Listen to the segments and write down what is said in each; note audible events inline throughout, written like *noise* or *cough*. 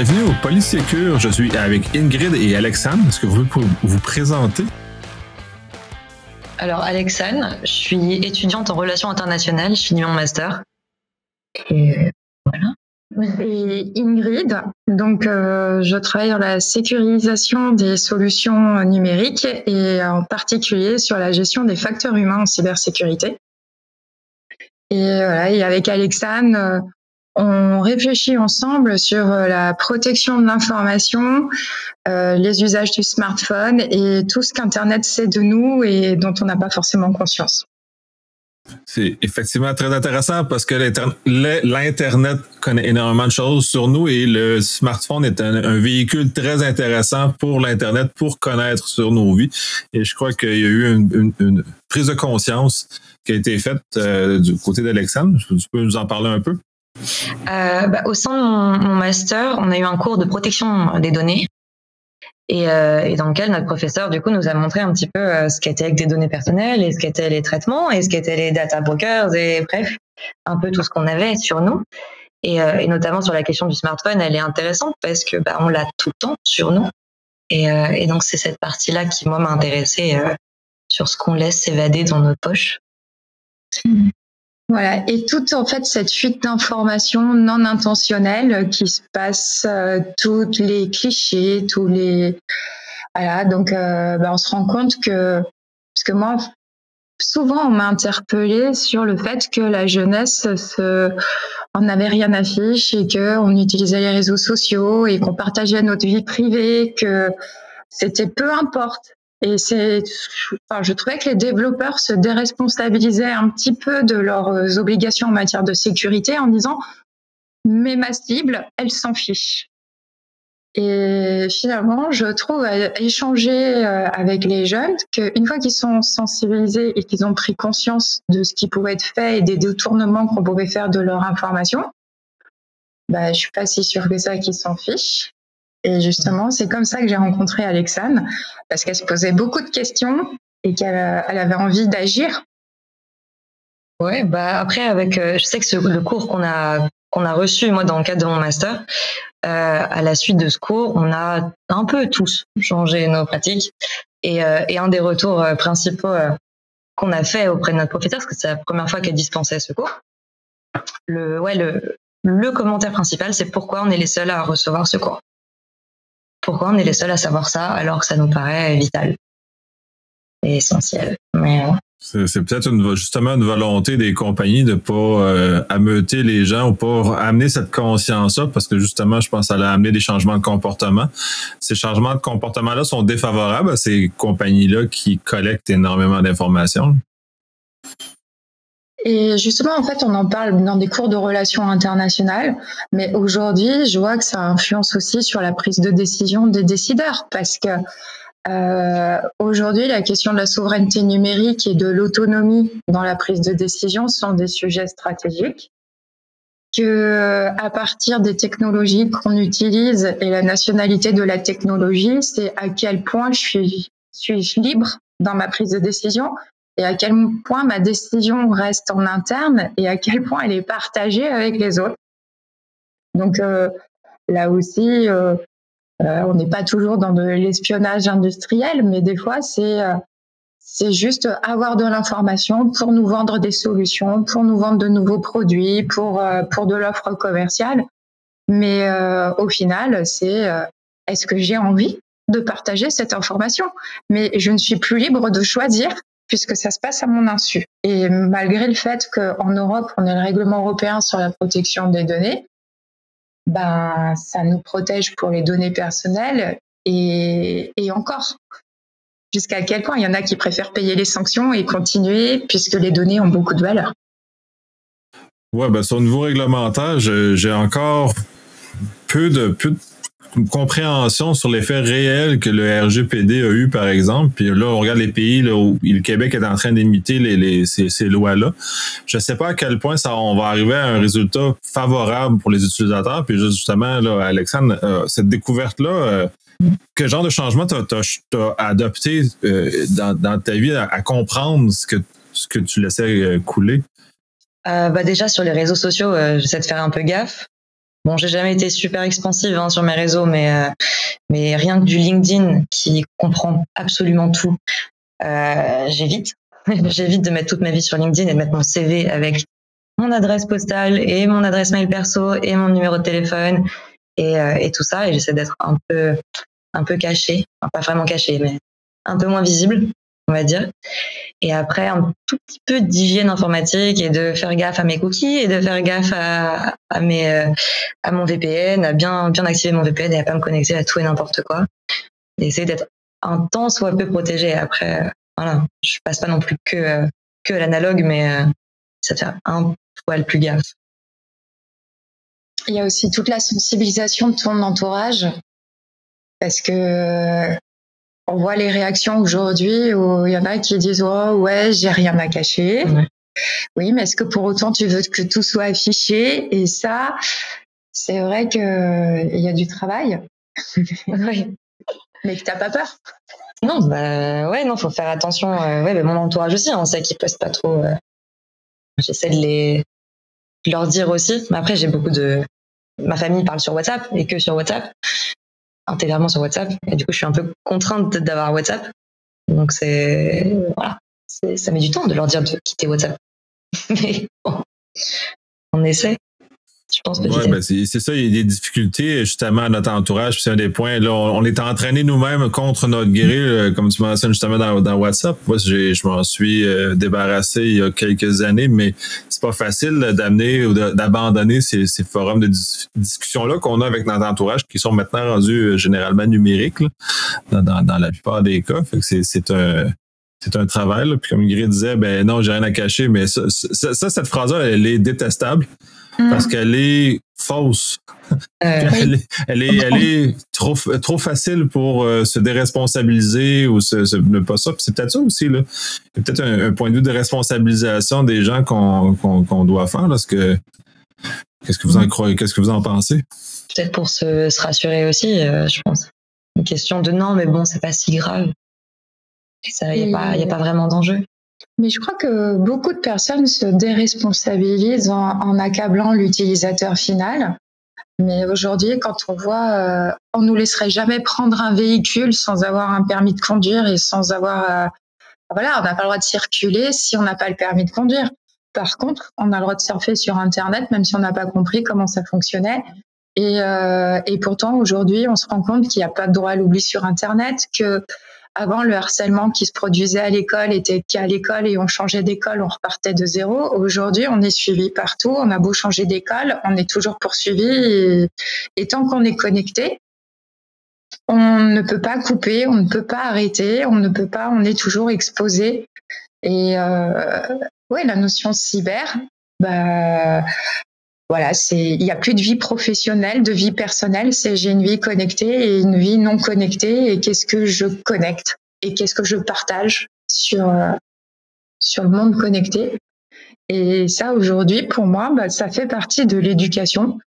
Bienvenue au Polysécure. Je suis avec Ingrid et Alexandre. Est-ce que vous pouvez vous présenter? Alors, Alexandre, je suis étudiante en relations internationales. Je finis mon master. Et voilà. Et Ingrid, donc euh, je travaille dans la sécurisation des solutions numériques et en particulier sur la gestion des facteurs humains en cybersécurité. Et voilà, et avec Alexandre, euh, on réfléchit ensemble sur euh, la protection de l'information, euh, les usages du smartphone et tout ce qu'Internet sait de nous et dont on n'a pas forcément conscience. C'est effectivement très intéressant parce que l'Internet connaît énormément de choses sur nous et le smartphone est un, véhicule très intéressant pour l'Internet pour connaître sur nos vies. Et je crois qu'il y a eu une, prise de conscience qui a été faite euh, du côté d'Alexandre. Tu peux nous en parler un peu? Euh, bah, au sein de mon, master, on a eu un cours de protection des données. Et, euh, et, dans lequel notre professeur du coup nous a montré un petit peu euh, ce qu'étaient des données personnelles et ce qu'étaient les traitements et ce qu'étaient les data brokers et bref un peu tout ce qu'on avait sur nous et, notamment sur la question du smartphone elle est intéressante parce que bah, on l'a tout le temps sur nous et, donc c'est cette partie là qui moi m'a intéressée sur ce qu'on laisse s'évader dans nos poches mmh. Voilà, et toute en fait cette fuite d'informations non intentionnelles qui se passe, euh, tous les clichés, tous les voilà, donc euh, ben, on se rend compte que parce que moi souvent on m'a interpellé sur le fait que la jeunesse se on n'avait rien à fiche et que on utilisait les réseaux sociaux et qu'on partageait notre vie privée, que c'était peu importe et c'est, enfin, je trouvais que les développeurs se déresponsabilisaient un petit peu de leurs euh, obligations en matière de sécurité en disant, mais ma cible, elle s'en fiche. Et finalement, je trouve à échanger euh, avec les jeunes qu'une fois qu'ils sont sensibilisés et qu'ils ont pris conscience de ce qui pouvait être fait et des détournements qu'on pouvait faire de leur information, bah, je suis pas si sûre que ça qu'ils s'en fichent. Et justement, c'est comme ça que j'ai rencontré Alexane, parce qu'elle se posait beaucoup de questions et qu'elle elle avait envie d'agir. Ouais, bah après avec, euh, je sais que le cours qu'on a qu'on a reçu moi dans le cadre de mon master, euh, à la suite de ce cours, on a un peu tous changé nos pratiques et, euh, et un des retours euh, principaux euh, qu'on a fait auprès de notre professeur, parce que c'est la première fois qu'elle dispensait ce cours. Le ouais le le commentaire principal, c'est pourquoi on est les seuls à recevoir ce cours pourquoi on est les seuls à savoir ça alors que ça nous paraît vital et essentiel. Mais c'est peut-être justement une volonté des compagnies de pas euh, ameuter les gens ou pas amener cette conscience-là parce que justement, je pense que ça a amené des changements de comportement. Ces changements de comportement-là sont défavorables à ces compagnies-là qui collectent énormément d'informations. Et justement, en fait, on en parle dans des cours de relations internationales, mais aujourd'hui, je vois que ça influence aussi sur la prise de décision des décideurs, parce que euh, aujourd'hui, la question de la souveraineté numérique et de l'autonomie dans la prise de décision sont des sujets stratégiques. Que à partir des technologies qu'on utilise et la nationalité de la technologie, c'est à quel point je suis, suis-je libre dans ma prise de décision et à quel point ma décision reste en interne et à quel point elle est partagée avec les autres. Donc euh, là aussi, euh, euh, on n'est pas toujours dans de l'espionnage industriel, mais des fois c'est c'est juste avoir de l'information pour nous vendre des solutions, pour nous vendre de nouveaux produits, pour pour de l'offre commerciale. Mais au final, c'est est-ce que j'ai envie de partager cette information? Mais je ne suis plus libre de choisir puisque ça se passe à mon insu. Et malgré le fait qu'en Europe, on ait le règlement européen sur la protection des données, ben, ça nous protège pour les données personnelles et, et encore. Jusqu'à quel point il y en a qui préfèrent payer les sanctions et continuer puisque les données ont beaucoup de valeur. Ouais, ben, sur le niveau réglementaire, j'ai encore peu de, peu de compréhension sur l'effet réel que le RGPD a eu, par exemple. Puis là, on regarde les pays où le Québec est en train d'imiter ces, lois-là. Je ne sais pas à quel point on va arriver à un résultat favorable pour les utilisateurs. Puis justement, là, Alexandre, euh, cette découverte-là, euh, quel genre de changement tu as, adopté euh, dans, ta vie à, comprendre ce que, ce que tu laissais couler? bah déjà, sur les réseaux sociaux, j'essaie de faire un peu gaffe Bon, j'ai jamais été super expansive hein, sur mes réseaux, mais euh, mais rien que du LinkedIn qui comprend absolument tout, euh, j'évite. *laughs* j'évite de mettre toute ma vie sur LinkedIn et de mettre mon CV avec mon adresse postale et mon adresse mail perso et mon numéro de téléphone et, euh, tout ça. Et j'essaie d'être un peu un peu caché, enfin, pas vraiment caché, mais un peu moins visible on va dire. Et après, un tout petit peu d'hygiène informatique et de faire gaffe à mes cookies et de faire gaffe à, mes, euh, à mon VPN, à bien, bien activer mon VPN et à pas me connecter à tout et n'importe quoi. Et essayer d'être un temps soit peu protégé. Après, euh, voilà, je passe pas non plus que, euh, que l'analogue, mais ça fait un poil plus gaffe. Il y a aussi toute la sensibilisation de ton entourage parce que on voit les réactions aujourd'hui où il y en a qui disent oh ouais j'ai rien à cacher. Oui, mais est-ce que pour autant tu veux que tout soit affiché? Et ça, c'est vrai que il y a du travail. *laughs* oui. Mais que t'as pas peur Non, bah ouais, non, faut faire attention. Euh, ouais, mon entourage aussi, on sait qu'ils postent pas trop. Euh, j'essaie de les de leur dire aussi. Mais après, j'ai beaucoup de ma famille parle sur WhatsApp et que sur WhatsApp intégralement sur WhatsApp. Et du coup, je suis un peu contrainte d'avoir WhatsApp. Donc, c'est, voilà, ça met du temps de leur dire de quitter WhatsApp. *laughs* Mais bon, on essaie. Je pense que ouais, ben c'est ça, il y a des difficultés justement à notre entourage. C'est un des points. Là, on, est entraîné nous-mêmes contre notre grille, euh, comme tu mentionnes justement dans, dans WhatsApp. Moi, je m'en suis euh, débarrassé il y a quelques années, mais c'est pas facile d'amener ou d'abandonner ces, ces, forums de discussion-là qu'on a avec notre entourage qui sont maintenant rendus euh, généralement numériques dans, dans, dans, la plupart des cas. Fait que c'est un c'est un travail. Puis comme Ingrid disait, ben non, j'ai rien à cacher, mais ça, ça cette phrase-là, elle est détestable parce mm. qu'elle est fausse. Euh, *laughs* elle, est, elle, est, trop, trop facile pour euh, se déresponsabiliser ou se, ne pas ça. C'est peut-être ça aussi. Là. Il y a peut-être un, point de vue de responsabilisation des gens qu'on doit faire. Parce que, qu'est-ce que vous en mm. croyez? Qu'est-ce que vous en pensez? Peut-être pour se, se, rassurer aussi, euh, je pense. Une question de non, mais bon, c'est pas si grave. Il n'y a, a, pas vraiment d'enjeu. Mais je crois que beaucoup de personnes se déresponsabilisent en, accablant l'utilisateur final. Mais aujourd'hui, quand on voit, euh, on nous laisserait jamais prendre un véhicule sans avoir un permis de conduire et sans avoir, euh, voilà, on n'a pas le droit de circuler si on n'a pas le permis de conduire. Par contre, on a le droit de surfer sur Internet, même si on n'a pas compris comment ça fonctionnait. Et, euh, et pourtant, aujourd'hui, on se rend compte qu'il n'y a pas de droit à l'oubli sur Internet, que avant, le harcèlement qui se produisait à l'école était qu'à l'école et on changeait d'école, on repartait de zéro. Aujourd'hui, on est suivi partout. On a beau changer d'école, on est toujours poursuivi. Et, tant qu'on est connecté, on ne peut pas couper, on ne peut pas arrêter, on ne peut pas, on est toujours exposé. Et euh, la notion cyber, bah, voilà, c'est il n'y a plus de vie professionnelle, de vie personnelle, c'est j'ai une vie connectée et une vie non connectée et qu'est-ce que je connecte et qu'est-ce que je partage sur euh, sur le monde connecté. Et ça aujourd'hui pour moi, bah, ça fait partie de l'éducation.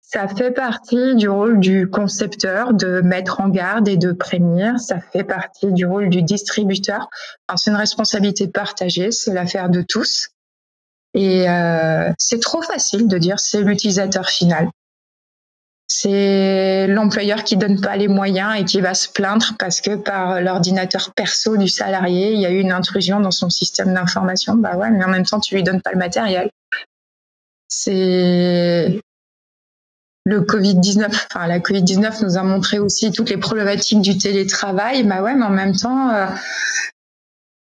Ça fait partie du rôle du concepteur de mettre en garde et de prévenir. Ça fait partie du rôle du distributeur. c'est une responsabilité partagée, c'est l'affaire de tous. Et euh, c'est trop facile de dire c'est l'utilisateur final. C'est l'employeur qui donne pas les moyens et qui va se plaindre parce que par l'ordinateur perso du salarié, il y a eu une intrusion dans son système d'information. Bah ouais, mais en même temps, tu lui donnes pas le matériel. C'est le Covid-19, enfin la Covid-19 nous a montré aussi toutes les problématiques du télétravail. Bah ouais, mais en même temps, euh,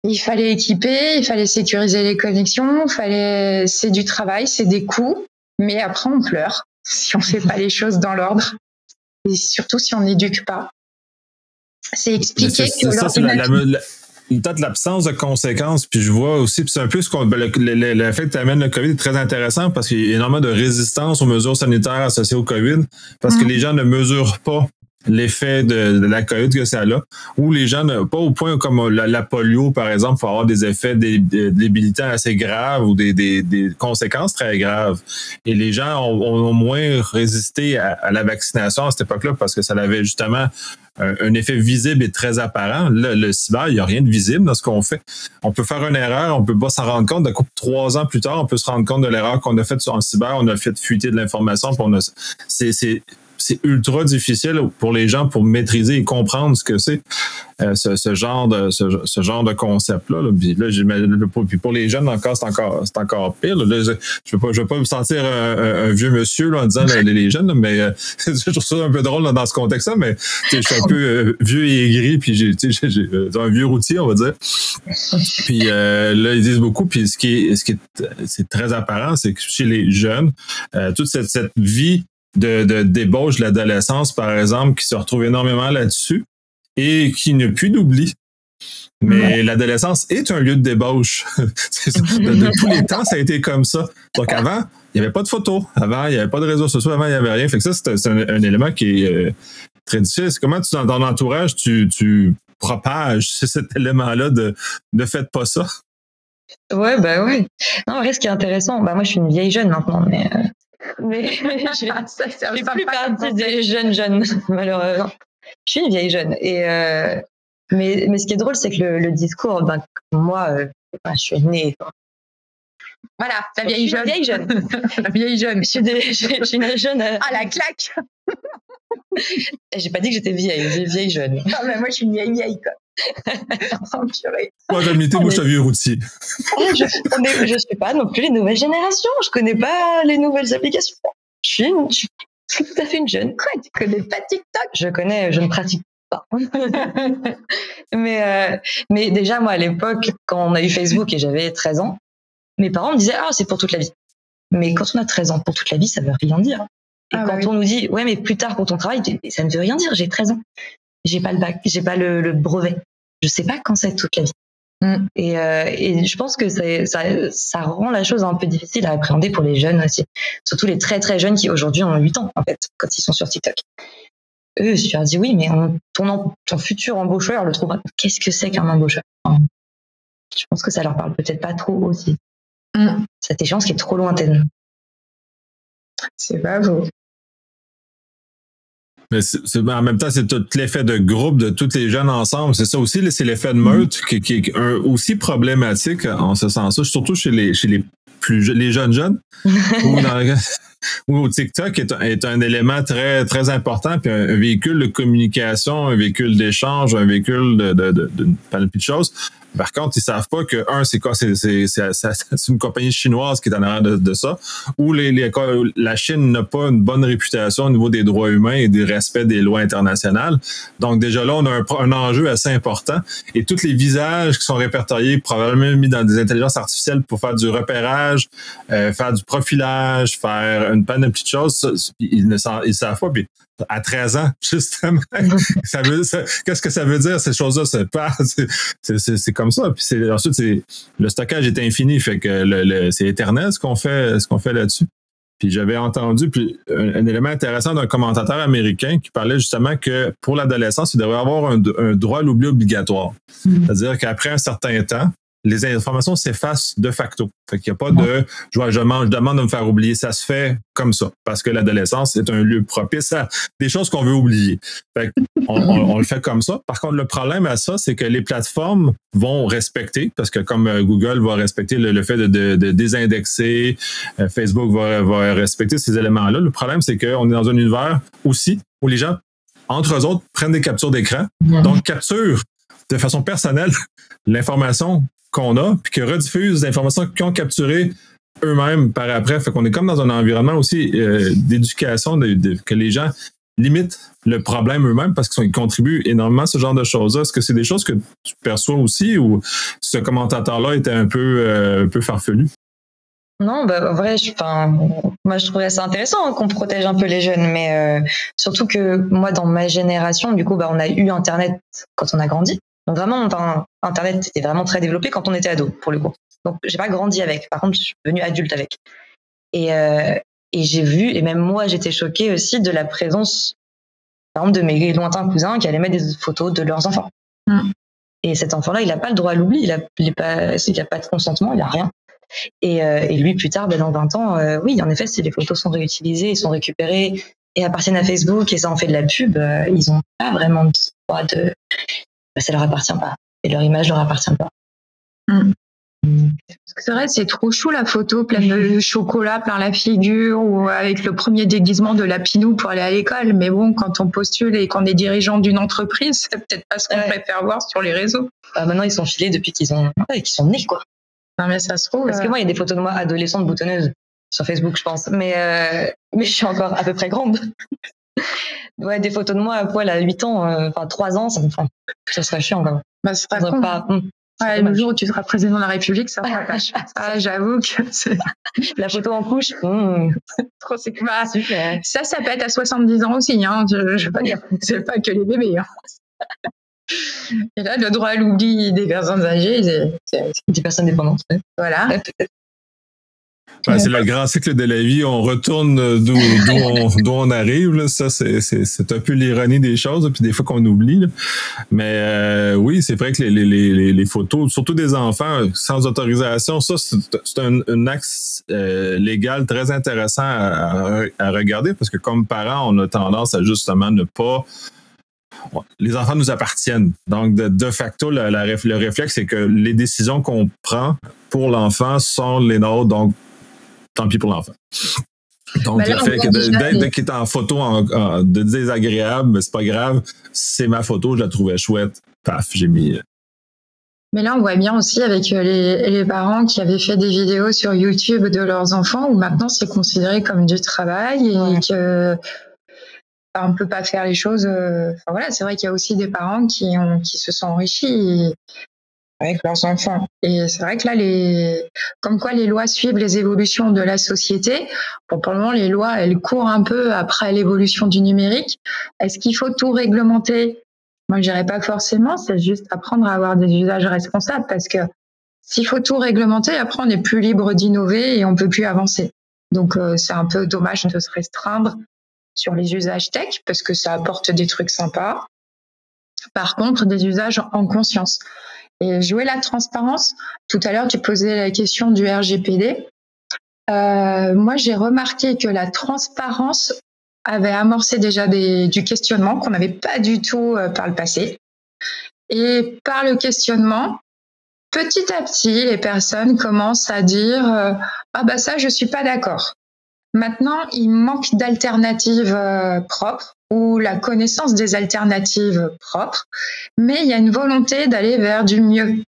il fallait équiper, il fallait sécuriser les connexions, fallait, c'est du travail, c'est des coûts, mais après on pleure *laughs* si on fait pas les choses dans l'ordre et surtout si on n'éduque pas. C'est expliquer que ça, c'est peut-être l'absence de conséquences, puis je vois aussi, puis c'est un peu ce qu'on, ben, l'effet que amène le COVID est très intéressant parce qu'il y a énormément de résistance aux mesures sanitaires associées au COVID, parce que mm. les gens ne mesurent pas l'effet de, la COVID que ça a, où les gens, pas au point comme la, polio, par exemple, faut avoir des effets débilitants assez graves ou des, des, conséquences très graves. Et les gens ont, moins résisté à, la vaccination à cette époque-là parce que ça avait justement un, effet visible et très apparent. Le, le cyber, il n'y a rien de visible dans ce qu'on fait. On peut faire une erreur, on peut pas s'en rendre compte. coup, trois ans plus tard, on peut se rendre compte de l'erreur qu'on a faite en cyber. On a fait fuiter de l'information. C'est c'est ultra difficile pour les gens pour maîtriser et comprendre ce que c'est euh, ce, genre de ce, genre de concept là. Puis là, puis pour les jeunes encore, c'est encore c'est encore pire. Là, je, je veux veux pas me sentir un, vieux monsieur là, en disant les, jeunes, mais euh, *laughs* je trouve ça un peu drôle dans ce contexte-là, mais je suis un peu euh, vieux et aigri, puis j'ai un vieux routier, on va dire. Puis là, ils disent beaucoup, puis ce qui est ce qui est c'est très apparent, c'est que chez les jeunes, toute cette, cette vie de, de débauche de l'adolescence, par exemple, qui se retrouve énormément là-dessus et qui n'a plus d'oubli. Mais l'adolescence est un lieu de débauche. *laughs* de, tous les temps, ça a été comme ça. Donc avant, il n'y avait pas de photos. Avant, il n'y avait pas de réseaux sociaux. Avant, il n'y avait rien. Fait que ça, c'est un, élément qui est euh, très difficile. Comment tu, dans ton entourage, tu, tu propages *laughs* cet élément-là de ne faites pas ça? Ouais, bah ouais. Non, en vrai, ce qui est intéressant, bah moi, je suis une vieille jeune maintenant, mais euh, mais, *laughs* *laughs* je ne plus partie des jeunes jeunes, *laughs* malheureusement. Je suis une vieille jeune. Et, euh, mais, mais ce qui est drôle, c'est que le, discours, ben, moi, euh, je suis née. Voilà, la vieille jeune. Vieille jeune. la vieille jeune. Je suis, je, suis une jeune. Euh, ah, la claque J'ai pas dit que j'étais vieille, j'ai vieille jeune. Non, mais moi, je suis une vieille vieille, quoi. Moi, j'admettais, moi, je suis vieux routier. Ah, je ne suis pas non plus les nouvelles générations. Je connais pas les nouvelles applications. Je suis, tout à fait une jeune. Quoi, tu connais pas TikTok Je connais, je ne pratique pas. *laughs* mais, euh, mais déjà, moi, à l'époque, quand on a eu Facebook et j'avais 13 ans, mes parents me disaient, ah, c'est pour toute la vie. Mais quand on a 13 ans pour toute la vie, ça veut rien dire. Et ah, quand bah on nous dit, ouais, mais plus tard pour ton travail, ça ne veut rien dire, j'ai 13 ans j'ai pas le bac, j'ai pas le, brevet. Je sais pas quand c'est toute la vie. Mm. Et, euh, et, je pense que ça, ça, rend la chose un peu difficile à appréhender pour les jeunes aussi. Surtout les très très jeunes qui aujourd'hui ont 8 ans, en fait, quand ils sont sur TikTok. Eux, je leur dis oui, mais ton, ton futur embaucheur le trouvera. Qu'est-ce que c'est qu'un embaucheur? Je pense que ça leur parle peut-être pas trop aussi. Mm. Cette échéance qui est trop lointaine. C'est pas beau. Mais c'est, en même temps, c'est tout l'effet de groupe de tous les jeunes ensemble. C'est ça aussi, c'est l'effet de meute qui, qui est aussi problématique en ce sens-là, surtout chez les, chez les plus les jeunes jeunes. ou, *laughs* *laughs* TikTok est, est, un élément très, très important, puis un, véhicule de communication, un véhicule d'échange, un véhicule de, de, de, de, de choses. Par contre, ils savent pas que, un, c'est une compagnie chinoise qui est en arrière de, ça, ou les, les, la Chine n'a pas une bonne réputation au niveau des droits humains et du respect des lois internationales. Donc, déjà là, on a un, enjeu assez important. Et tous les visages qui sont répertoriés, probablement mis dans des intelligences artificielles pour faire du repérage, euh, faire du profilage, faire une panoplie de choses, ils ne savent pas. Puis à 13 ans, *laughs* justement. qu'est-ce que ça veut dire, ces choses-là? C'est pas, *laughs* c'est, comme ça. Puis c'est, ensuite, c'est, le stockage est infini, fait que le, c'est éternel ce qu'on fait, ce qu'on fait là-dessus. Puis j'avais entendu puis un, élément intéressant d'un commentateur américain qui parlait justement que pour l'adolescence, il devrait avoir un, un droit à l'oubli obligatoire. Mm-hmm. C'est-à-dire qu'après un certain temps, les informations s'effacent de facto. Fait qu'il n'y a pas de je, je, je demande de me faire oublier. Ça se fait comme ça. Parce que l'adolescence est un lieu propice à des choses qu'on veut oublier. Fait on, on, le fait comme ça. Par contre, le problème à ça, c'est que les plateformes vont respecter, parce que comme euh, Google va respecter le, fait de, de, de désindexer, euh, Facebook va, va respecter ces éléments-là. Le problème, c'est qu'on est dans un univers aussi où les gens entre eux autres, prennent des captures d'écran, donc capturent de façon personnelle l'information qu'on a, puis que rediffusent des informations qu'ils ont capturées eux-mêmes par après. Fait qu'on est comme dans un environnement aussi euh, d'éducation, que les gens limitent le problème eux-mêmes parce qu'ils contribuent énormément à ce genre de choses-là. Est-ce que c'est des choses que tu perçois aussi ou ce commentateur-là était un peu, euh, peu farfelu? Non, bah, en vrai, je, moi, je trouverais ça intéressant qu'on protège un peu les jeunes, mais euh, surtout que moi, dans ma génération, du coup, bah, on a eu Internet quand on a grandi. Donc vraiment, Internet était vraiment très développé quand on était ado, pour le coup. Donc j'ai pas grandi avec. Par contre, je suis devenue adulte avec. Et, euh, et j'ai vu, et même moi, j'étais choquée aussi de la présence, par exemple, de mes lointains cousins qui allaient mettre des photos de leurs enfants. Mm. Et cet enfant-là, il n'a pas le droit à l'oubli, il n'a pas, pas de consentement, il n'a rien. Et, euh, et, lui, plus tard, ben, dans 20 ans, euh, oui, en effet, si les photos sont réutilisées, sont récupérées, et appartiennent à Facebook et ça en fait de la pub, ils ont pas vraiment de droit de. Bah, ça leur appartient pas et leur image leur appartient pas. Mm. C'est vrai, c'est trop chou la photo pleine de chocolat plein la figure ou avec le premier déguisement de la pinou pour aller à l'école. Mais bon, quand on postule et qu'on est dirigeant d'une entreprise, c'est peut-être pas ce qu'on préfère voir sur les réseaux. Bah, maintenant, ils sont filés depuis qu'ils ont, sont nés, quoi. Non, mais ça se trouve. Parce que moi, il y a des photos de moi adolescente boutonneuse sur Facebook, je pense. Mais, euh, mais je suis encore à peu près grande. Ouais, des photos de moi à poil à 8 ans, euh, enfin 3 ans, ça, enfin, ça serait chiant quand même. Bah, ce serait pas, hmm. Ouais, le jour où tu seras président de la République, ça *laughs* va pas. Ah, j'avoue que c'est *laughs* la photo en couche. Mmh. *laughs* Trop c'est bah, Ça, ça être à 70 ans aussi. Hein. Je, je veux pas dire, c'est pas que les bébés. Hein. Et là, le droit à l'oubli des personnes âgées, c'est des personnes dépendantes. Voilà. Ben, c'est le grand cycle de la vie. On retourne d'où on, on, arrive. Ça, c'est un peu l'ironie des choses, puis des fois qu'on oublie. Mais euh, oui, c'est vrai que les, les, les, photos, surtout des enfants sans autorisation, ça, c'est un, un, axe euh, légal très intéressant à, à, regarder parce que comme parents, on a tendance à justement ne pas les enfants nous appartiennent. Donc, de, facto, le réflexe, c'est que les décisions qu'on prend pour l'enfant sont les nôtres. Donc, tant pis pour l'enfant. Donc, ben le fait d'être est en photo de désagréable, mais c'est pas grave, c'est ma photo, je la trouvais chouette. Paf, j'ai mis. Euh. Mais là, on voit bien aussi avec euh, les, parents qui avaient fait des vidéos sur YouTube de leurs enfants où maintenant c'est considéré comme du travail et que on peut pas faire les choses. Euh, enfin voilà, c'est vrai qu'il y a aussi des parents qui ont qui se sont enrichis avec leurs enfants. Et c'est vrai que là, les, comme quoi les lois suivent les évolutions de la société. Bon, pour le moment, les lois, elles courent un peu après l'évolution du numérique. Est-ce qu'il faut tout réglementer? Moi, je dirais pas forcément. C'est juste apprendre à avoir des usages responsables parce que s'il faut tout réglementer, après, on n'est plus libre d'innover et on peut plus avancer. Donc, euh, c'est un peu dommage de se restreindre sur les usages tech parce que ça apporte des trucs sympas. Par contre, des usages en conscience. Et jouer la transparence, tout à l'heure tu posais la question du RGPD. Euh, moi j'ai remarqué que la transparence avait amorcé déjà des, du questionnement qu'on n'avait pas du tout euh, par le passé. Et par le questionnement, petit à petit, les personnes commencent à dire euh, ah bah ça je suis pas d'accord. Maintenant, il manque d'alternatives euh, propres ou la connaissance des alternatives propres, mais il y a une volonté d'aller vers du mieux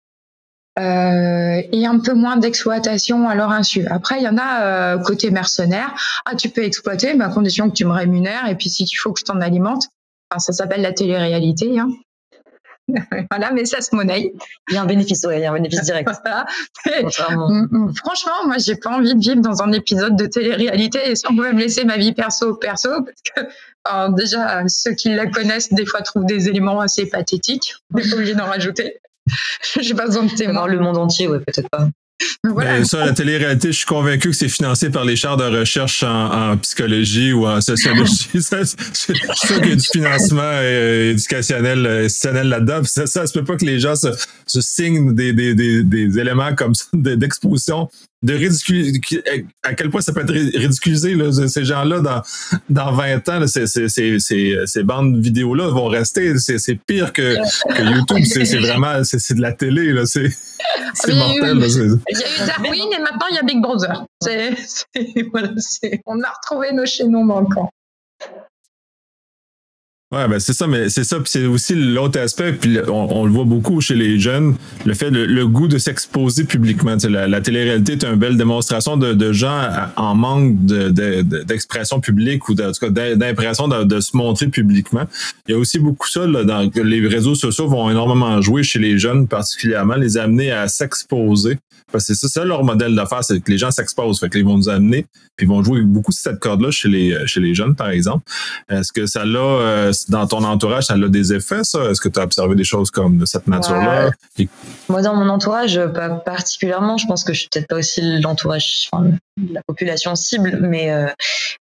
euh, et un peu moins d'exploitation à leur insu. Après, il y en a euh, côté mercenaire. Ah, tu peux exploiter, mais à condition que tu me rémunères, et puis si tu faut que je t'en alimente, ça s'appelle la télé-réalité. Hein. *laughs* voilà, mais ça se monnaie. Il y a un bénéfice, il y a un bénéfice *laughs* direct. Mm, mm. Franchement, moi, j'ai pas envie de vivre dans un épisode de télé-réalité et si on pouvait me laisser ma vie perso perso, parce que déjà, ceux qui la connaissent, des fois, trouvent des éléments assez pathétiques. On n'est pas obligé d'en rajouter. *laughs* j'ai pas besoin de témoins. le monde entier, ouais, peut-être pas. Voilà. ça, la télé-réalité, je suis convaincu que c'est financé par les chars de recherche en, psychologie ou en sociologie. *laughs* je suis sûr qu'il y a du financement euh, éducationnel, euh, là-dedans. Ça, ça se peut pas que les gens se, se signent des, des, des, des éléments comme ça d'exposition de ridiculiser à quel point ça peut être ridiculisé là, ces gens-là dans dans 20 ans là, ces, ces, ces, ces, bandes vidéo là vont rester. C'est pire que, que YouTube. C'est vraiment c'est de la télé là c'est mortel là, il y a eu Darwin et maintenant il y a Big Brother. Voilà, on a retrouvé nos chaînons manquants Ouais, ben c'est ça, mais c'est ça, puis c'est aussi l'autre aspect, puis on, le voit beaucoup chez les jeunes, le fait, le, goût de s'exposer publiquement. La, télé-réalité est une belle démonstration de, gens en manque d'expression de, publique ou en tout cas d'impression de, se montrer publiquement. Il y a aussi beaucoup ça, là, dans, les réseaux sociaux vont énormément jouer chez les jeunes, particulièrement, les amener à s'exposer. Parce que c'est ça, leur modèle d'affaires, c'est que les gens s'exposent, fait qu'ils vont nous amener, puis ils vont jouer beaucoup cette corde-là chez les, chez les jeunes, par exemple. Est-ce que ça l'a euh, dans ton entourage, ça a des effets, ça? Est-ce que tu as observé des choses comme de cette nature-là? Moi, dans mon entourage, pas particulièrement. Je pense que je suis peut-être pas aussi l'entourage, enfin, la population cible, mais, euh,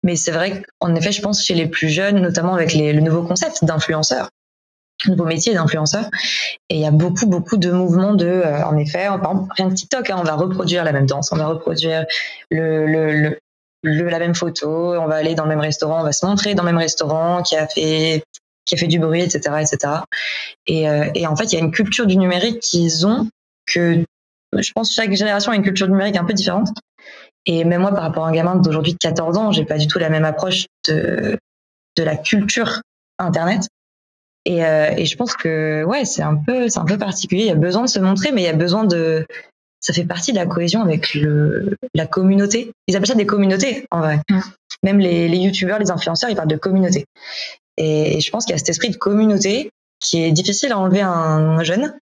mais c'est vrai qu'en effet, je pense chez les plus jeunes, notamment avec les, le nouveau concept d'influenceur, nouveau métier d'influenceur. Et il y a beaucoup, beaucoup de mouvements de, euh, en effet, par exemple, rien que TikTok, hein, on va reproduire la même danse, on va reproduire le, la même photo, on va aller dans le même restaurant, on va se montrer dans le même restaurant qui a fait qui a fait du bruit, etc., etc. Et, euh, et en fait, il y a une culture du numérique qu'ils ont que je pense que chaque génération a une culture numérique un peu différente. Et même moi, par rapport à un gamin d'aujourd'hui de 14 ans, j'ai pas du tout la même approche de, de la culture Internet. Et, euh, et je pense que ouais, c'est un peu, c'est un peu particulier. Il y a besoin de se montrer, mais il y a besoin de, ça fait partie de la cohésion avec le, la communauté. Ils appellent ça des communautés, en vrai. Même les, les youtubeurs, les influenceurs, ils parlent de communauté. Et, je pense qu'il y a cet esprit de communauté qui est difficile à enlever à un jeune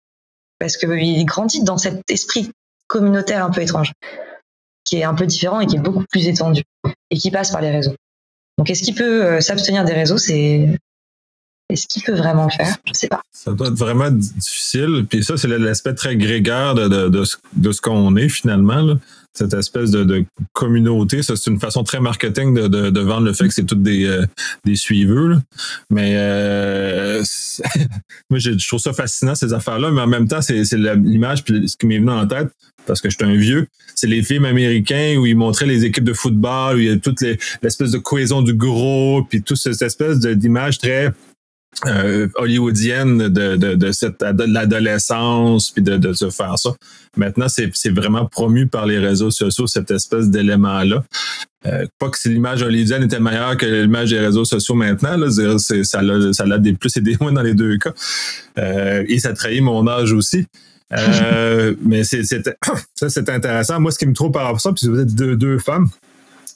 parce qu'il grandit dans cet esprit communautaire un peu étrange, qui est un peu différent et qui est beaucoup plus étendu et qui passe par les réseaux. Donc, est-ce qu'il peut euh, s'abstenir des réseaux C'est est-ce qu'il peut vraiment le faire Je ne sais pas. Ça doit être vraiment difficile. Puis ça, c'est l'aspect très grégaire de, de, de, de ce qu'on est finalement. Là cette espèce de, communauté. Ça, c'est une façon très marketing de, vendre le fait que c'est toutes des, euh, des suiveux. Mais euh, *laughs* moi, je trouve ça fascinant, ces affaires-là, mais en même temps, c'est, c'est l'image, puis ce qui m'est venu en tête, parce que je suis un vieux, c'est les films américains où ils montraient les équipes de football, où il y a toute l'espèce de cohésion du groupe, puis toute cette espèce d'image très euh, hollywoodienne de, de, de, cette, de l'adolescence puis de, de se faire ça. Maintenant, c'est, vraiment promu par les réseaux sociaux, cette espèce d'élément-là. Euh, pas que si l'image hollywoodienne était meilleure que l'image des réseaux sociaux maintenant, là, ça, a, ça a des plus et des moins dans les deux cas. Euh, et ça trahit mon âge aussi. *laughs* Mais c'est, c'est, *coughs* ça, c'est intéressant. Moi, ce qui me trouve par rapport à ça, puis vous êtes deux, deux femmes,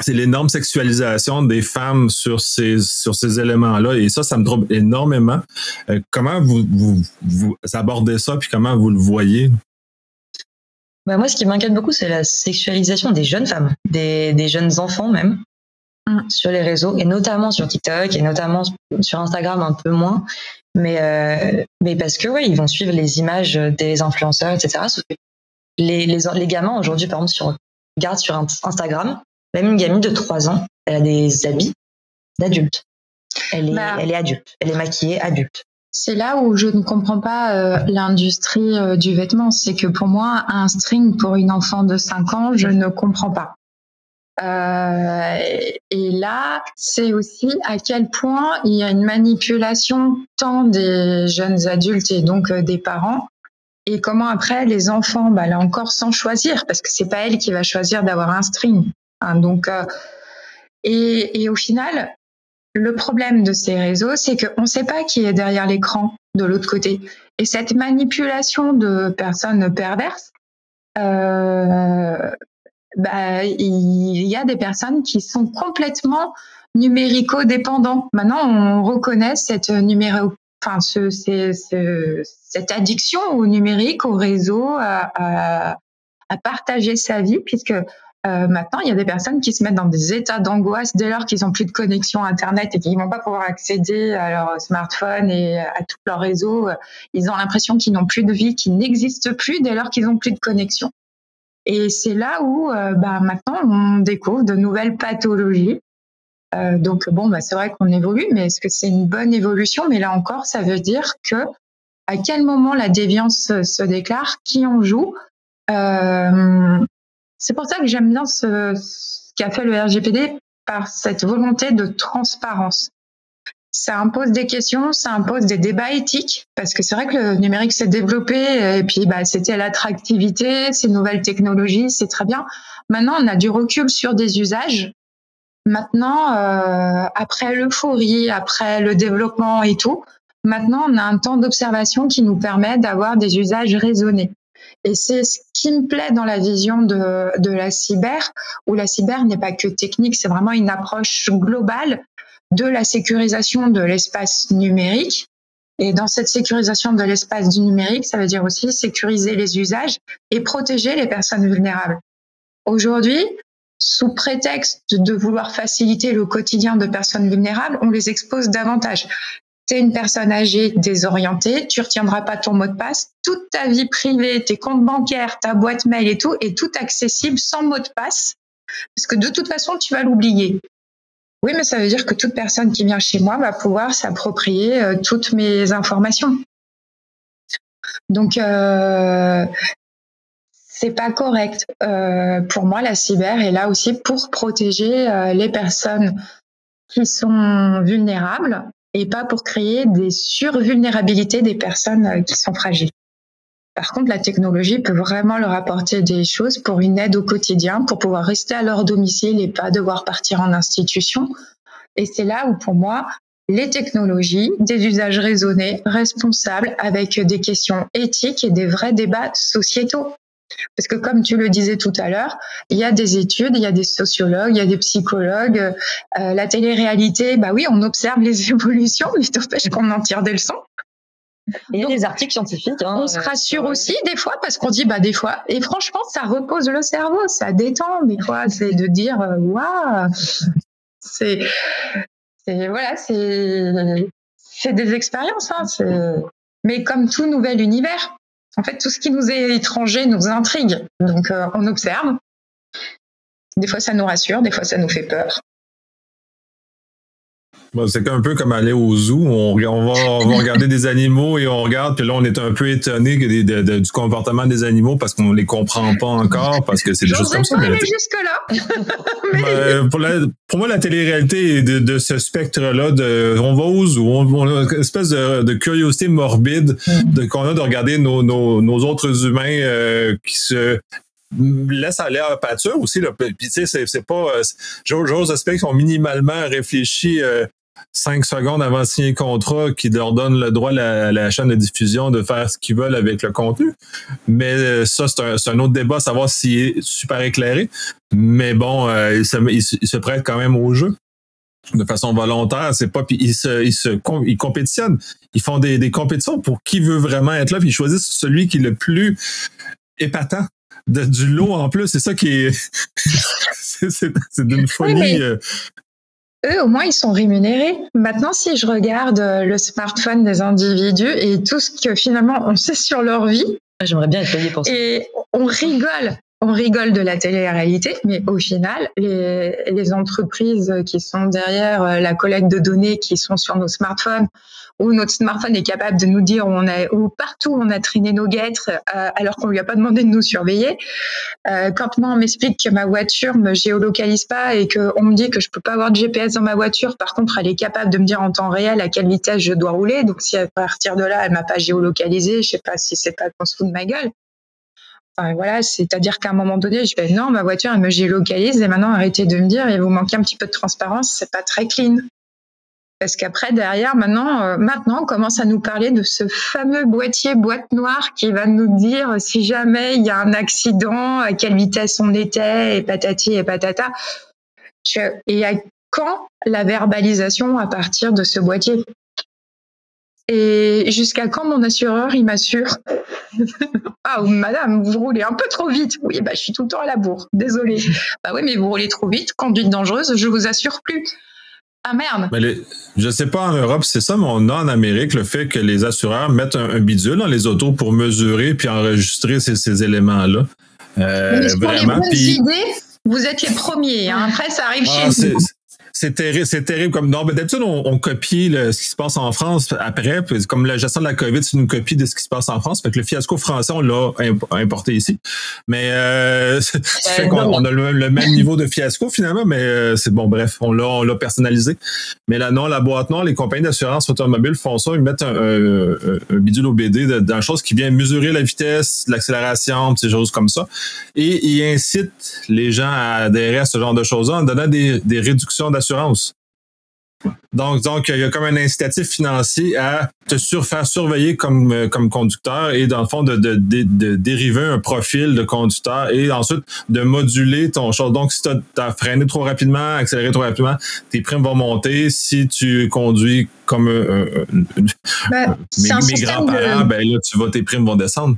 c'est l'énorme sexualisation des femmes sur ces sur ces éléments-là et ça, ça me trouble énormément. Euh, comment vous, vous, vous abordez ça puis comment vous le voyez? Bah moi, ce qui m'inquiète beaucoup, c'est la sexualisation des jeunes femmes, des, des jeunes enfants même, mm. sur les réseaux et notamment sur TikTok et notamment sur Instagram un peu moins. Mais euh, mais parce que ouais, ils vont suivre les images des influenceurs, etc. Les les, les gamins aujourd'hui, par exemple, sur regarde sur Instagram, même une gamine de 3 ans, elle a des habits d'adulte. Elle est, bah. elle est adulte. Elle est maquillée adulte. C'est là où je ne comprends pas euh, l'industrie euh, du vêtement. C'est que pour moi, un string pour une enfant de 5 ans, je ne comprends pas. Euh, et là, c'est aussi à quel point il y a une manipulation tant des jeunes adultes et donc des parents, et comment après les enfants, bah là encore sans choisir, parce que c'est pas elle qui va choisir d'avoir un string. Hein, donc, euh, et, au final, le problème de ces réseaux, c'est qu'on ne sait pas qui est derrière l'écran de l'autre côté. Et cette manipulation de personnes perverses, euh, bah, il y a des personnes qui sont complètement numérico-dépendants. Maintenant, on reconnaît cette addiction au numérique, au réseau, à, à partager sa vie, puisque euh, maintenant, il y a des personnes qui se mettent dans des états d'angoisse dès lors qu'ils n'ont plus de connexion Internet et qu'ils ne vont pas pouvoir accéder à leur smartphone et à tout leur réseau. Ils ont l'impression qu'ils n'ont plus de vie, qu'ils n'existent plus dès lors qu'ils n'ont plus de connexion. Et c'est là où euh, bah, maintenant on découvre de nouvelles pathologies. Euh, donc bon, bah, c'est vrai qu'on évolue, mais est-ce que c'est une bonne évolution? Mais là encore, ça veut dire que à quel moment la déviance se déclare, qui en joue, c'est pour ça que j'aime bien ce, qu'a fait le RGPD par cette volonté de transparence. Ça impose des questions, ça impose des débats éthiques, parce que c'est vrai que le numérique s'est développé, et puis bah, c'était l'attractivité, ces nouvelles technologies, c'est très bien. Maintenant, on a du recul sur des usages. Maintenant, euh, après l'euphorie, après le développement et tout, maintenant, on a un temps d'observation qui nous permet d'avoir des usages raisonnés. Et c'est ce qui me plaît dans la vision de, la cyber, où la cyber n'est pas que technique, c'est vraiment une approche globale de la sécurisation de l'espace numérique. Et dans cette sécurisation de l'espace du numérique, ça veut dire aussi sécuriser les usages et protéger les personnes vulnérables. Aujourd'hui, sous prétexte de vouloir faciliter le quotidien de personnes vulnérables, on les expose davantage tu une personne âgée désorientée, tu retiendras pas ton mot de passe, toute ta vie privée, tes comptes bancaires, ta boîte mail et tout est tout accessible sans mot de passe, parce que de toute façon, tu vas l'oublier. Oui, mais ça veut dire que toute personne qui vient chez moi va pouvoir s'approprier euh, toutes mes informations. Donc, euh, c'est pas correct. Euh, pour moi, la cyber est là aussi pour protéger euh, les personnes qui sont vulnérables et pas pour créer des survulnérabilités des personnes euh, qui sont fragiles. Par contre, la technologie peut vraiment leur apporter des choses pour une aide au quotidien, pour pouvoir rester à leur domicile et pas devoir partir en institution. Et c'est là où, pour moi, les technologies, des usages raisonnés, responsables, avec des questions éthiques et des vrais débats sociétaux. Parce que comme tu le disais tout à l'heure, il y a des études, il y a des sociologues, il y a des psychologues. Euh, la télé-réalité, bah oui, on observe les *laughs* évolutions, mais n'empêche qu'on en tire des leçons. Il y a des articles scientifiques. Hein, on se rassure aussi des fois parce qu'on dit bah des fois et franchement ça repose le cerveau, ça détend des fois, c'est de dire euh, waouh, c'est voilà c'est c'est des expériences hein, mais comme tout nouvel univers, en fait, tout ce qui nous est étranger nous intrigue. Donc, euh, on observe. Des fois, ça nous rassure, des fois, ça nous fait peur. C'est un peu comme aller au zoo. On, va, regarder des animaux et on regarde, puis là, on est un peu étonné du comportement des animaux parce qu'on les comprend pas encore, parce que c'est des choses comme ça. Mais jusque-là. *laughs* Ben, pour, moi, la télé-réalité est de, ce spectre-là. De, on va au zoo, on, a une espèce de, curiosité morbide de, qu'on a de regarder nos, autres humains euh, qui se laissent aller à la pâture aussi. Là. Puis, tu sais, c'est, pas. Euh, j'ose espérer qu'ils sont minimalement réfléchis euh, cinq secondes avant de signer le contrat qui leur donne le droit à la, chaîne de diffusion de faire ce qu'ils veulent avec le contenu. Mais euh, ça, c'est un, autre débat, savoir s'il est super éclairé. Mais bon, euh, il, se, prête quand même au jeu de façon volontaire. C'est pas, puis ils se, ils se, ils compétitionnent. Ils font des, compétitions pour qui veut vraiment être là, puis ils choisissent celui qui est le plus épatant de, du lot en plus. C'est ça qui est, *laughs* c'est d'une folie. Euh, eux, au moins, ils sont rémunérés. Maintenant, si je regarde euh, le smartphone des individus et tout ce que finalement on sait sur leur vie, j'aimerais bien être payé pour ça. Et on rigole. On rigole de la télé-réalité, mais au final, les, les entreprises qui sont derrière euh, la collecte de données qui sont sur nos smartphones, où notre smartphone est capable de nous dire où on a, où partout on a traîné nos guêtres euh, alors qu'on lui a pas demandé de nous surveiller. Euh, quand moi on m'explique que ma voiture me géolocalise pas et qu'on me dit que je peux pas avoir de GPS dans ma voiture, par contre elle est capable de me dire en temps réel à quelle vitesse je dois rouler. Donc si à partir de là elle m'a pas géolocalisé, je sais pas si c'est pas qu'on se fout de ma gueule. Enfin, voilà, c'est-à-dire qu'à un moment donné, je vais non, ma voiture elle me géolocalise et maintenant arrêtez de me dire il vous manquez un petit peu de transparence, c'est pas très clean. Parce qu'après, derrière, maintenant, euh, maintenant, on commence à nous parler de ce fameux boîtier boîte noire qui va nous dire si jamais il y a un accident, à quelle vitesse on était, et patati et patata. et à quand la verbalisation à partir de ce boîtier? Et jusqu'à quand mon assureur, il m'assure? *laughs* Ah, madame, vous roulez un peu trop vite. Oui, bah, je suis tout le temps à la bourre. Désolée. Bah oui, mais vous roulez trop vite. Conduite dangereuse, je vous assure plus. Ah merde. Mais je sais pas en Europe, c'est ça, mais on a en Amérique le fait que les assureurs mettent un, bidule dans les autos pour mesurer puis enregistrer ces, éléments-là. Euh, pour les bonnes idées, vous êtes les premiers. Hein. Après, ça arrive ah, chez vous c'est terrible, c'est terrible comme non, mais d'habitude on, copie ce qui se passe en France après, comme la gestion de la Covid, c'est une copie de ce qui se passe en France. Fait que le fiasco français, on l'a importé ici. Mais euh, *laughs* ça fait ben, qu'on a le, même niveau de fiasco finalement, mais euh, c'est bon, bref, on l'a, on l'a personnalisé. Mais là, non, la boîte noire, les compagnies d'assurance automobile font ça, ils mettent un, un, un bidule OBD dans chose qui vient mesurer la vitesse, l'accélération, ces choses comme ça. Et ils incitent les gens à adhérer à ce genre de choses-là en donnant des, des réductions d'assurance donc, donc, il y a comme un incitatif financier à te faire surveiller comme, euh, comme conducteur et dans le fond de, dériver un profil de conducteur et ensuite de moduler ton chose. Donc, si tu as, freiné trop rapidement, accéléré trop rapidement, tes primes vont monter. Si tu conduis comme euh, ben, mes, grands-parents, ben là, tu vas, tes primes vont descendre.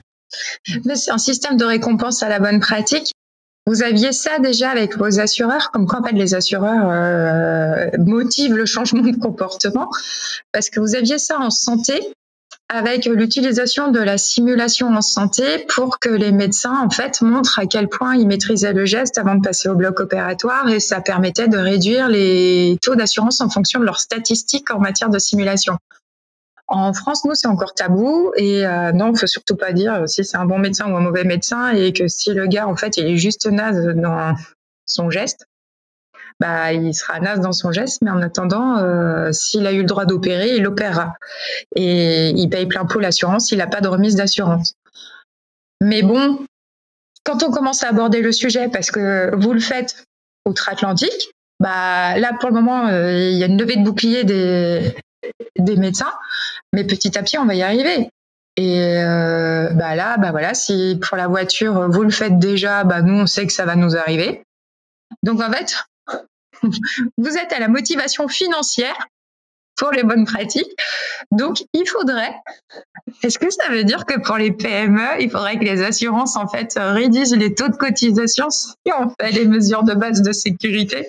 C'est un système de récompense à la bonne pratique vous aviez ça déjà avec vos assureurs, comme quoi en fait, les assureurs euh, motivent le changement de comportement, parce que vous aviez ça en santé avec l'utilisation de la simulation en santé pour que les médecins en fait montrent à quel point ils maîtrisaient le geste avant de passer au bloc opératoire et ça permettait de réduire les taux d'assurance en fonction de leurs statistiques en matière de simulation. En France, nous, c'est encore tabou. Et euh, non, faut surtout pas dire si c'est un bon médecin ou un mauvais médecin et que si le gars, en fait, il est juste naze dans son geste, bah, il sera naze dans son geste. Mais en attendant, euh, s'il a eu le droit d'opérer, il opérera. Et il paye plein pot l'assurance, il n'a pas de remise d'assurance. Mais bon, quand on commence à aborder le sujet, parce que vous le faites outre-Atlantique, bah là pour le moment euh, il y a une levée de bouclier des, des médecins, mais petit à petit on va y arriver. Et euh, bah là, bah voilà, si pour la voiture vous le faites déjà, bah nous on sait que ça va nous arriver. Donc en fait, *laughs* vous êtes à la motivation financière pour les bonnes pratiques. Donc, il faudrait. Est-ce que ça veut dire que pour les PME, il faudrait que les assurances en fait réduisent les taux de cotisation si on fait les mesures de base de sécurité?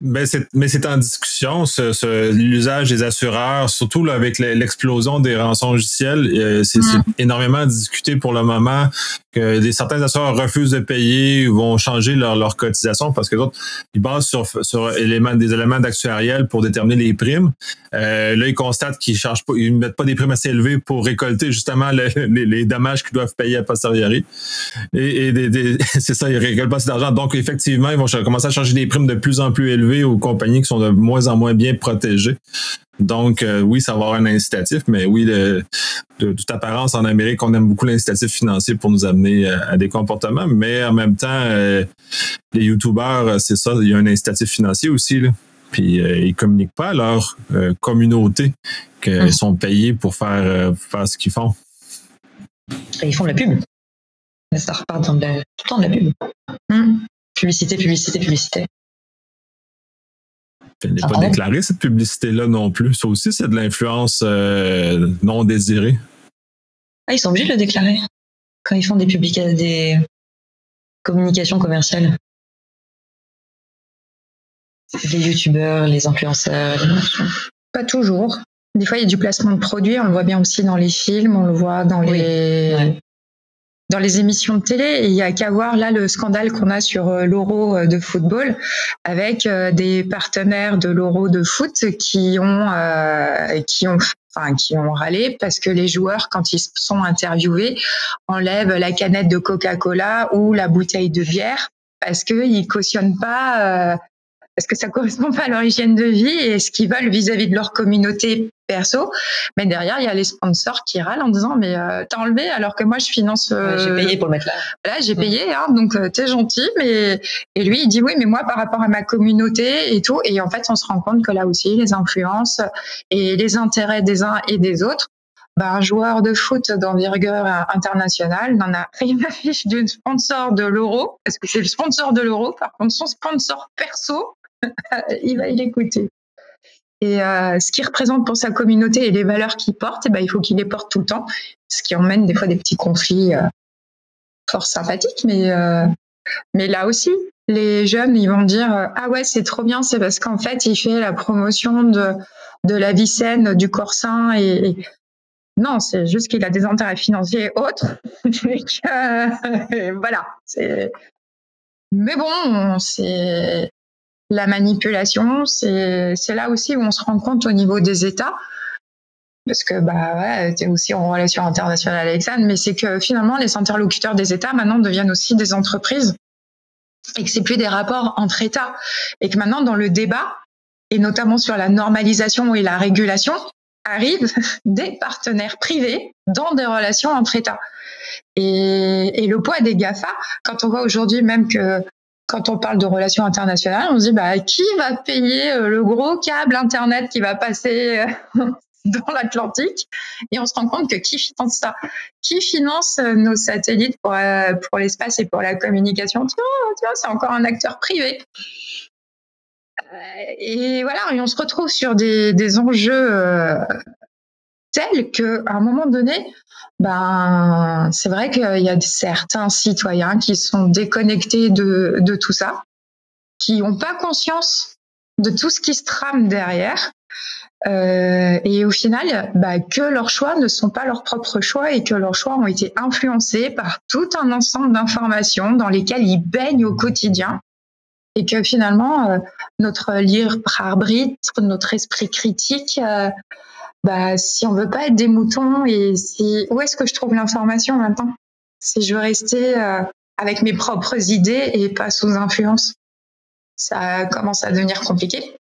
Mais c'est en discussion, ce, l'usage des assureurs, surtout là, avec l'explosion des rançons logiciels. Euh, c'est mm. énormément discuté pour le moment que des, certains assureurs refusent de payer ou vont changer leur, leur cotisation parce que d'autres, ils basent sur, sur éléments, des éléments d'actuariel pour déterminer les primes. Euh, là, ils constatent qu'ils chargent pas, ils mettent pas des primes assez élevées pour récolter justement les, les, dommages qu'ils doivent payer à posteriori. Et, et *laughs* c'est ça, ils récoltent pas assez d'argent. Donc, effectivement, ils vont commencer à charger des primes de plus en plus élevées aux compagnies qui sont de moins en moins bien protégées. Donc, euh, oui, ça va avoir un incitatif, mais oui, de, toute apparence, en Amérique, on aime beaucoup l'incitatif financier pour nous amener euh, à, des comportements, mais en même temps, euh, les YouTubers, c'est ça, il y a un incitatif financier aussi. Là. Puis ils communiquent pas à leur communauté qu'ils hum. sont payés pour faire, faire ce qu'ils font. Et ils font de la pub. Ça repart dans tout le temps de la pub. Hum. Publicité, publicité, publicité. Elle n'est pas déclarée, cette publicité-là non plus. Ça aussi, c'est de l'influence euh, non désirée. Ah, ils sont obligés de le déclarer quand ils font des, des communications commerciales. Les youtubeurs, les influenceurs. Pas toujours. Des fois, il y a du placement de produits. On le voit bien aussi dans les films, on le voit dans les dans les émissions de télé. Et il y a qu'à voir là le scandale qu'on a sur euh, l'euro euh, de football avec euh, des partenaires de l'euro de foot qui ont qui ont Enfin, qui ont râlé parce que les joueurs, quand ils sont interviewés, enlèvent la canette de Coca-Cola ou la bouteille de bière parce qu'ils cautionnent pas parce que ça *laughs* correspond pas à leur hygiène de vie et ce qu'ils veulent vis-à-vis de leur communauté perso. Mais derrière, il y a les sponsors qui râlent en disant mais euh, t'as enlevé alors que moi je finance. Euh, j'ai payé pour le mettre là. Voilà, j'ai mm. payé, hein, donc euh, t'es gentil. Mais et lui il dit oui, mais moi par rapport à ma communauté et tout. Et en fait, on se rend compte que là aussi, les influences et les intérêts des uns et des autres. Ben, un joueur de foot d'envergure internationale n'en a rien à *laughs* fiche du sponsor de l'euro, parce que c'est le sponsor de l'euro. Par contre, son sponsor perso, *laughs* il va l'écouter. Et euh, ce qu'il représente pour sa communauté et les valeurs qu'il porte, eh ben, il faut qu'il les porte tout le temps, ce qui emmène des fois des petits conflits euh, fort sympathiques. Mais, euh, là aussi, les jeunes, ils vont dire Ah ouais, c'est trop bien, c'est parce qu'en fait, il fait la promotion de, la vie saine, du corps sain. Et... Non, c'est juste qu'il a des intérêts financiers autres. *laughs* *laughs* voilà. Mais bon, c'est la manipulation, c'est là aussi où on se rend compte au niveau des États, parce que bah ouais, es aussi en relation internationale avec ça, mais c'est que finalement les interlocuteurs des États maintenant deviennent aussi des entreprises et que c'est plus des rapports entre États et que maintenant dans le débat et notamment sur la normalisation et la régulation arrivent *laughs* des partenaires privés dans des relations entre États. Et, et le poids des GAFA, quand on voit aujourd'hui même que quand on parle de relations internationales, on se dit bah qui va payer euh, le gros câble internet qui va passer euh, *laughs* dans l'Atlantique? Et on se rend compte que qui finance ça? Qui finance euh, nos satellites pour pour l'espace et pour la communication? Tiens, c'est encore un acteur privé. Et voilà, et on se retrouve sur des, des enjeux tels que à un moment donné, ben, c'est vrai qu'il y a certains citoyens qui sont déconnectés de, de tout ça, qui n'ont pas conscience de tout ce qui se trame derrière. Euh, et au final, bah, que leurs choix ne sont pas leurs propres choix et que leurs choix ont été influencés par tout un ensemble d'informations dans lesquelles ils baignent au quotidien. Et que finalement, euh, notre libre arbitre, notre esprit critique, euh, bah, si on veut pas être des moutons et si, où est-ce que je trouve l'information maintenant? Si je veux rester euh, avec mes propres idées et pas sous influence, ça commence à devenir compliqué.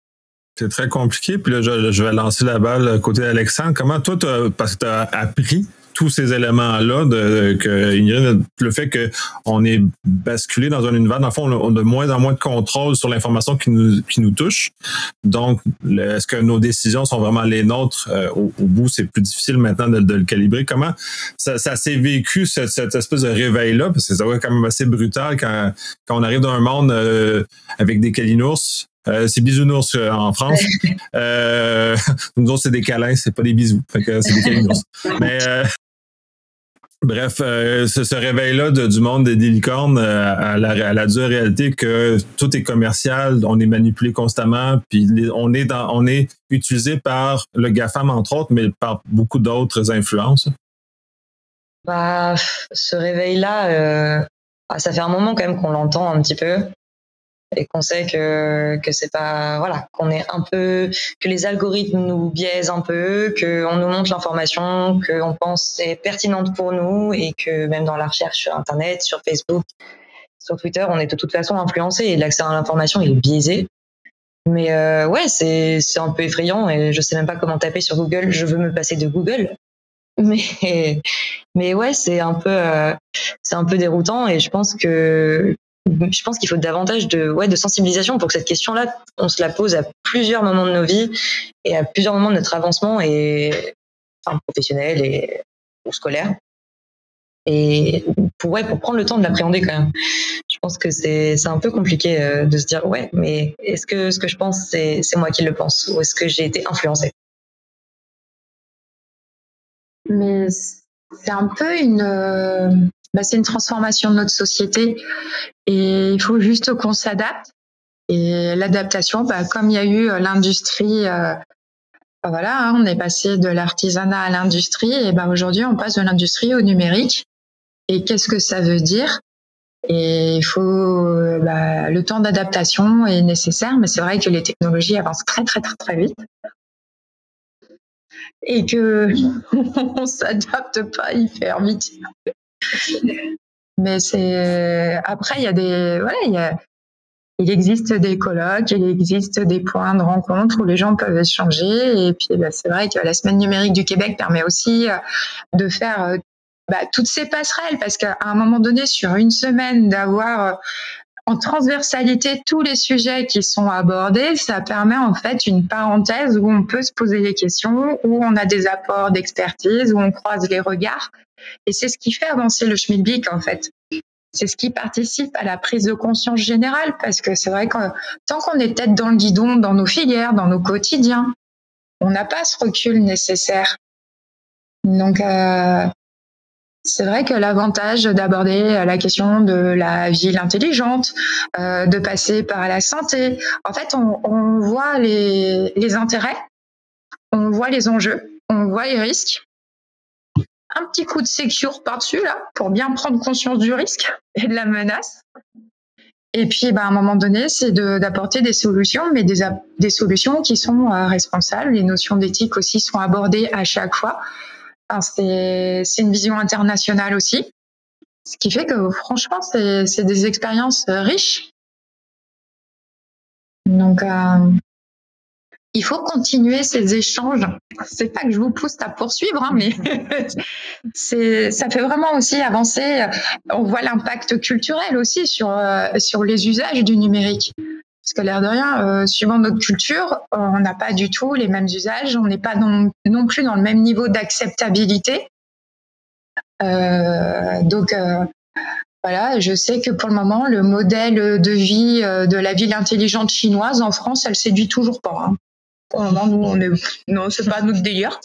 C'est très compliqué. Puis là, je, je, vais lancer la balle côté Alexandre. Comment toi, parce que tu as appris tous ces éléments-là, de, que le fait qu'on est basculé dans un univers, dans le fond, on a de moins en moins de contrôle sur l'information qui nous, qui nous touche. Donc, est-ce que nos décisions sont vraiment les nôtres? Euh, au, bout? C'est plus difficile maintenant de, de, le calibrer. Comment ça, ça s'est vécu, cette, cette, espèce de réveil-là? Parce que ça va quand même assez brutal quand, quand on arrive dans un monde euh, avec des calinours, euh, c'est bisounours euh, en France. *laughs* Euh, nous autres, c'est des câlins, c'est pas des bisous. Fait que c'est des. Mais Bref, euh, ce, réveil-là du monde des, licornes à, la, dure réalité que tout est commercial, on est manipulé constamment, puis on est dans, on est utilisé par le GAFAM entre autres, mais par beaucoup d'autres influences. Bah, ce réveil-là, ah, ça fait un moment quand même qu'on l'entend un petit peu et qu'on sait que que c'est pas voilà qu'on est un peu que les algorithmes nous biaisent un peu, qu'on nous montre l'information qu'on pense est pertinente pour nous et que même dans la recherche sur internet, sur Facebook, sur Twitter, on est de toute façon influencé et l'accès à l'information est biaisé. Mais euh, ouais, c'est c'est un peu effrayant et je sais même pas comment taper sur Google. Je veux me passer de Google. *laughs* Mais mais ouais, c'est un peu euh, c'est un peu déroutant et je pense que je pense qu'il faut davantage de, ouais, de sensibilisation pour que cette question-là, on se la pose à plusieurs moments de nos vies et à plusieurs moments de notre avancement et, professionnel et ou scolaire. Et pour, ouais, pour prendre le temps de l'appréhender quand même. Je pense que c'est, un peu compliqué euh, de se dire, ouais, mais est-ce que ce que je pense, c'est, moi qui le pense ou est-ce que j'ai été influencé? Mais c'est un peu une, euh, bah, c'est une transformation de notre société et il faut juste qu'on s'adapte. Et l'adaptation, bah, comme il y a eu euh, l'industrie, euh, bah, voilà, hein, on est passé de l'artisanat à l'industrie et bah, aujourd'hui on passe de l'industrie au numérique. Et qu'est-ce que ça veut dire? Et il faut bah, le temps d'adaptation est nécessaire, mais c'est vrai que les technologies avancent très très très très vite et que *laughs* on s'adapte pas hyper vite. Mais c'est après il y a des voilà il existe des colloques, il existe des points de rencontre où les gens peuvent échanger. Et puis, bah, c'est vrai que la semaine numérique du Québec permet aussi euh, de faire euh, bah, toutes ces passerelles, parce qu'à un moment donné, sur une semaine, d'avoir euh, en transversalité tous les sujets qui sont abordés, ça permet en fait une parenthèse où on peut se poser des questions, où on a des apports d'expertise, où on croise les regards. Et c'est ce qui fait avancer le schmilblick en fait. C'est ce qui participe à la prise de conscience générale parce que c'est vrai que tant qu'on est tête dans le guidon, dans nos filières, dans nos quotidiens, on n'a pas ce recul nécessaire. Donc, euh, c'est vrai que l'avantage d'aborder la question de la ville intelligente, euh, de passer par la santé, en fait, on, on voit les, les intérêts, on voit les enjeux, on voit les risques, un petit coup de secure par-dessus, là, pour bien prendre conscience du risque et de la menace. Et puis, bah, à un moment donné, c'est d'apporter des solutions, mais des, des solutions qui sont euh, responsables. Les notions d'éthique aussi sont abordées à chaque fois. C'est une vision internationale aussi. Ce qui fait que, franchement, c'est des expériences riches. Donc, euh, il faut continuer ces échanges. C'est pas que je vous pousse à poursuivre, hein, mais *laughs* ça fait vraiment aussi avancer. On voit l'impact culturel aussi sur euh, sur les usages du numérique. Parce que l'air de rien, euh, suivant notre culture, on n'a pas du tout les mêmes usages, on n'est pas non, non, plus dans le même niveau d'acceptabilité. Euh, donc euh, voilà, je sais que pour le moment, le modèle de vie de la ville intelligente chinoise en France, elle séduit toujours pas. Hein pour le moment, nous, on est, non, c'est pas notre délire.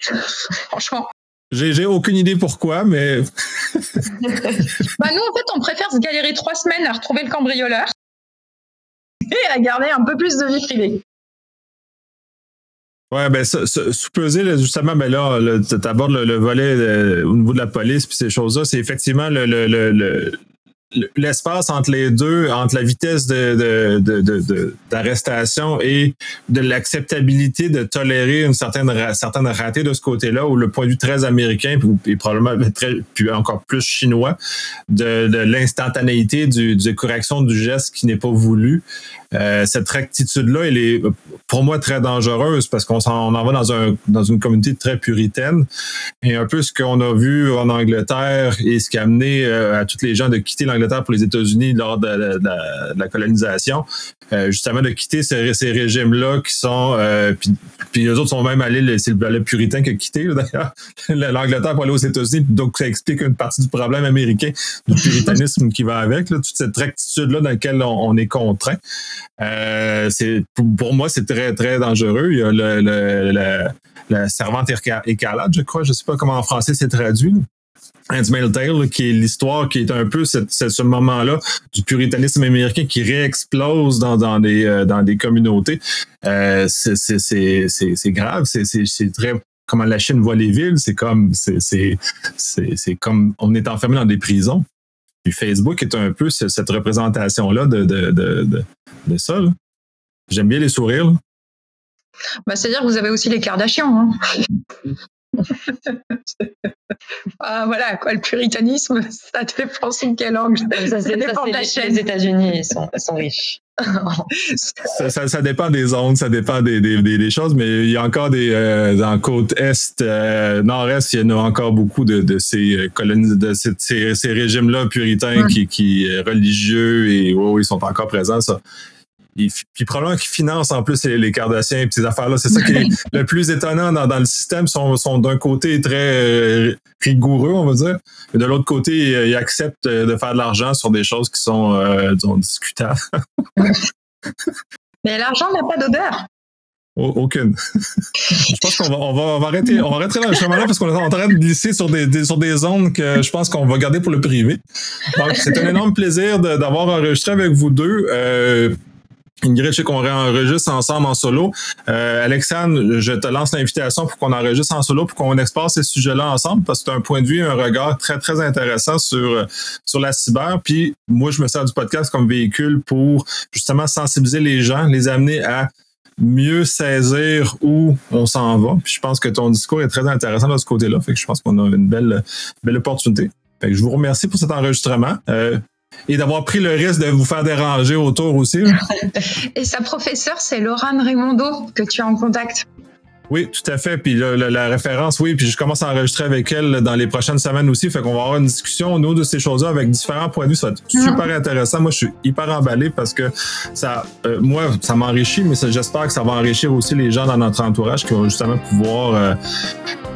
*laughs* Franchement. J'ai aucune idée pourquoi, mais. *laughs* bah nous, en fait, on préfère se galérer trois semaines à retrouver le cambrioleur à garder un peu plus de vie privée. Ouais, ben, sous-peser, justement, ben là, tu abordes le, volet euh, au niveau de la police puis ces choses-là. C'est effectivement le, le, le, l'espace entre les deux, entre la vitesse de, d'arrestation et de l'acceptabilité de tolérer une certaine, certaine ratée de ce côté-là, ou le point de vue très américain, et probablement très, puis encore plus chinois, de, l'instantanéité du, de correction du geste qui n'est pas voulu. Euh, cette rectitude-là, elle est pour moi très dangereuse parce qu'on en, va dans, un, dans une communauté très puritaine. Et un peu ce qu'on a vu en Angleterre et ce qui a amené euh, à tous les gens de quitter l'Angleterre pour les États-Unis lors de, la colonisation, euh, justement de quitter ces, régimes-là qui sont... puis, puis les autres sont même allés, c'est le, puritain qui a quitté d'ailleurs, *laughs* l'Angleterre pour aller aux États-Unis. Donc ça explique une partie du problème américain, du puritanisme qui va avec, toute cette rectitude-là dans laquelle on est contraint. Euh, c'est pour moi c'est très très dangereux. Il y a le, servante écarlate, je crois, je sais pas comment en français c'est traduit. Handmaid's Tale, qui est l'histoire qui est un peu ce moment-là du puritanisme américain qui réexplose dans, dans, des, euh, dans des communautés. Euh, c'est grave, c'est très comment la Chine voit les villes, c'est comme c'est comme on est enfermé dans des prisons. Facebook est un peu cette représentation-là de, de, ça. J'aime bien les sourires. Bah, C'est-à-dire que vous avez aussi les Kardashians. Hein. *laughs* ah, voilà, quoi, le puritanisme, *laughs* ça dépend sous quel angle. Ça, dépend de la chaîne. Les États-Unis sont, sont riches. *laughs* ça, dépend des zones, ça dépend des, des, choses, mais il y a encore des euh, dans côte est, euh, nord-est, il y en a encore beaucoup de, de ces euh, colonies, de ces, ces, régimes-là puritains qui, qui religieux et ils sont encore présents. Ça puis probablement qu'ils financent en plus les, Cardassiens et ces affaires-là. C'est ça qui est *laughs* le plus étonnant dans, le système. Ils sont, sont d'un côté très euh, rigoureux, on va dire, mais de l'autre côté, ils, acceptent de faire de l'argent sur des choses qui sont, euh, disons, discutables. *laughs* mais l'argent n'a pas d'odeur. Aucune. *laughs* je pense qu'on va, on va, arrêter, on va arrêter là, parce qu'on est en train de glisser sur des, sur des zones que je pense qu'on va garder pour le privé. Donc, c'est un énorme plaisir d'avoir enregistré avec vous deux. Euh, Ingrid, je sais qu'on enregistre ensemble en solo. Euh, Alexandre, je te lance l'invitation pour qu'on enregistre en solo, pour qu'on explore ces sujets-là ensemble, parce que c'est un point de vue, un regard très, très intéressant sur, sur la cyber. Puis moi, je me sers du podcast comme véhicule pour justement sensibiliser les gens, les amener à mieux saisir où on s'en va. Puis je pense que ton discours est très intéressant de ce côté-là. Fait que je pense qu'on a une belle, belle opportunité. Fait que je vous remercie pour cet enregistrement. Euh, et d'avoir pris le risque de vous faire déranger autour aussi. *laughs* et sa professeure, c'est Laurent Raimondo que tu as en contact. Oui, tout à fait. Puis la, référence, oui, puis je commence à enregistrer avec elle dans les prochaines semaines aussi. Fait qu'on va avoir une discussion, nous, de ces choses-là avec différents points de vue. Ça va être mm. super intéressant. Moi, je suis hyper emballé parce que ça, euh, moi, ça m'enrichit, mais j'espère que ça va enrichir aussi les gens dans notre entourage qui vont justement pouvoir euh,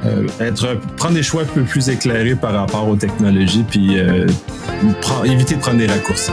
euh, être, prendre des choix un peu plus éclairés par rapport aux technologies, puis éviter de prendre des raccourcis.